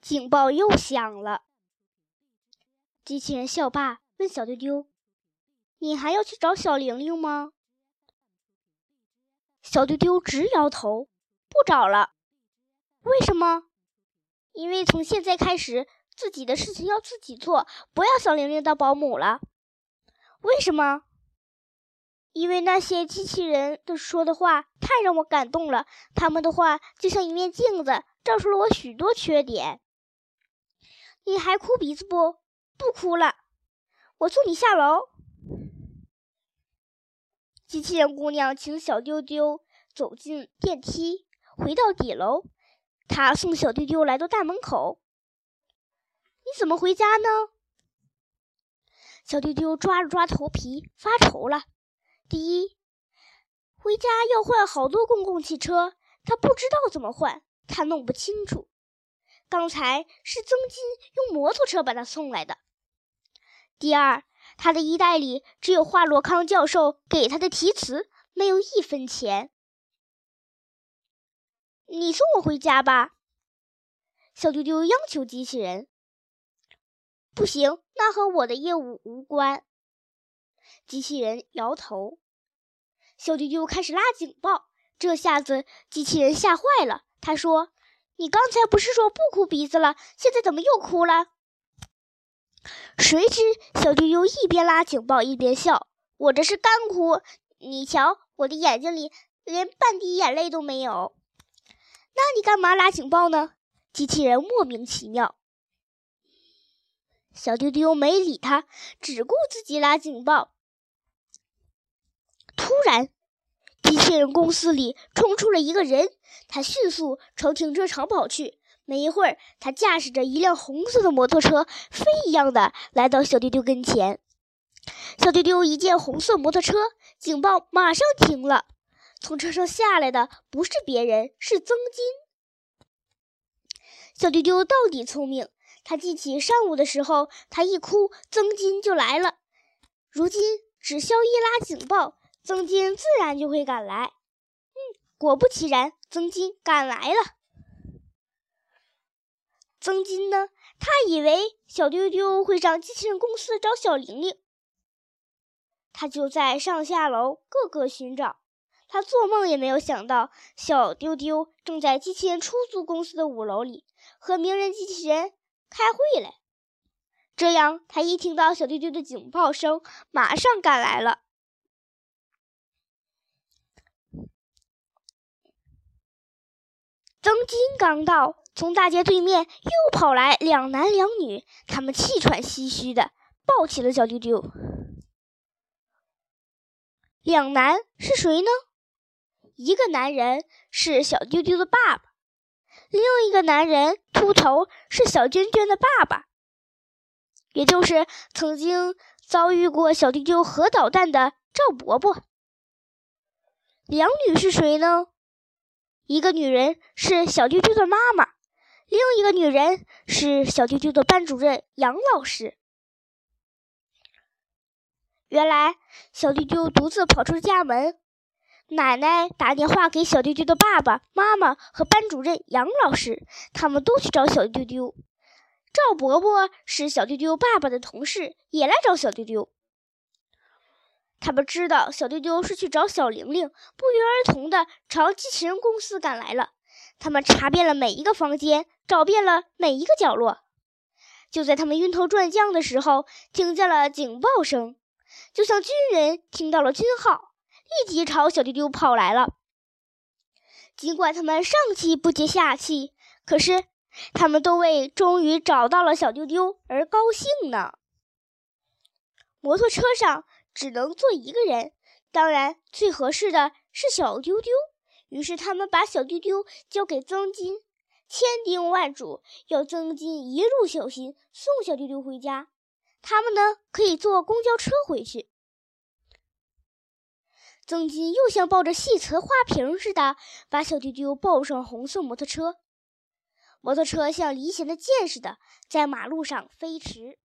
警报又响了。机器人校霸问小丢丢：“你还要去找小玲玲吗？”小丢丢直摇头：“不找了。”为什么？因为从现在开始，自己的事情要自己做，不要小玲玲当保姆了。为什么？因为那些机器人的说的话太让我感动了，他们的话就像一面镜子，照出了我许多缺点。你还哭鼻子不？不哭了，我送你下楼。机器人姑娘请小丢丢走进电梯，回到底楼。她送小丢丢来到大门口。你怎么回家呢？小丢丢抓了抓头皮，发愁了。第一，回家要换好多公共汽车，他不知道怎么换，他弄不清楚。刚才是曾金用摩托车把他送来的。第二，他的衣袋里只有华罗康教授给他的题词，没有一分钱。你送我回家吧，小丢丢央求机器人。不行，那和我的业务无关。机器人摇头。小丢丢开始拉警报，这下子机器人吓坏了。他说：“你刚才不是说不哭鼻子了，现在怎么又哭了？”谁知小丢丢一边拉警报一边笑：“我这是干哭，你瞧，我的眼睛里连半滴眼泪都没有。”那你干嘛拉警报呢？机器人莫名其妙。小丢丢没理他，只顾自己拉警报。突然，机器人公司里冲出了一个人，他迅速朝停车场跑去。没一会儿，他驾驶着一辆红色的摩托车，飞一样的来到小丢丢跟前。小丢丢一见红色摩托车，警报马上停了。从车上下来的不是别人，是曾金。小丢丢到底聪明，他记起上午的时候，他一哭，曾金就来了。如今只需要一拉警报。曾金自然就会赶来。嗯，果不其然，曾金赶来了。曾金呢？他以为小丢丢会上机器人公司找小玲玲，他就在上下楼各个寻找。他做梦也没有想到，小丢丢正在机器人出租公司的五楼里和名人机器人开会嘞。这样，他一听到小丢丢的警报声，马上赶来了。曾金刚到，从大街对面又跑来两男两女，他们气喘吁吁的抱起了小丢丢。两男是谁呢？一个男人是小丢丢的爸爸，另一个男人秃头是小娟娟的爸爸，也就是曾经遭遇过小丢丢核导弹的赵伯伯。两女是谁呢？一个女人是小丢丢的妈妈，另一个女人是小丢丢的班主任杨老师。原来，小丢丢独自跑出家门，奶奶打电话给小丢丢的爸爸妈妈和班主任杨老师，他们都去找小丢丢。赵伯伯是小丢丢爸爸的同事，也来找小丢丢。他们知道小丢丢是去找小玲玲，不约而同地朝机器人公司赶来了。他们查遍了每一个房间，找遍了每一个角落。就在他们晕头转向的时候，听见了警报声，就像军人听到了军号，立即朝小丢丢跑来了。尽管他们上气不接下气，可是他们都为终于找到了小丢丢而高兴呢。摩托车上。只能坐一个人，当然最合适的是小丢丢。于是他们把小丢丢交给曾金，千叮万嘱要曾金一路小心送小丢丢回家。他们呢可以坐公交车回去。曾金又像抱着细瓷花瓶似的把小丢丢抱上红色摩托车，摩托车像离弦的箭似的在马路上飞驰。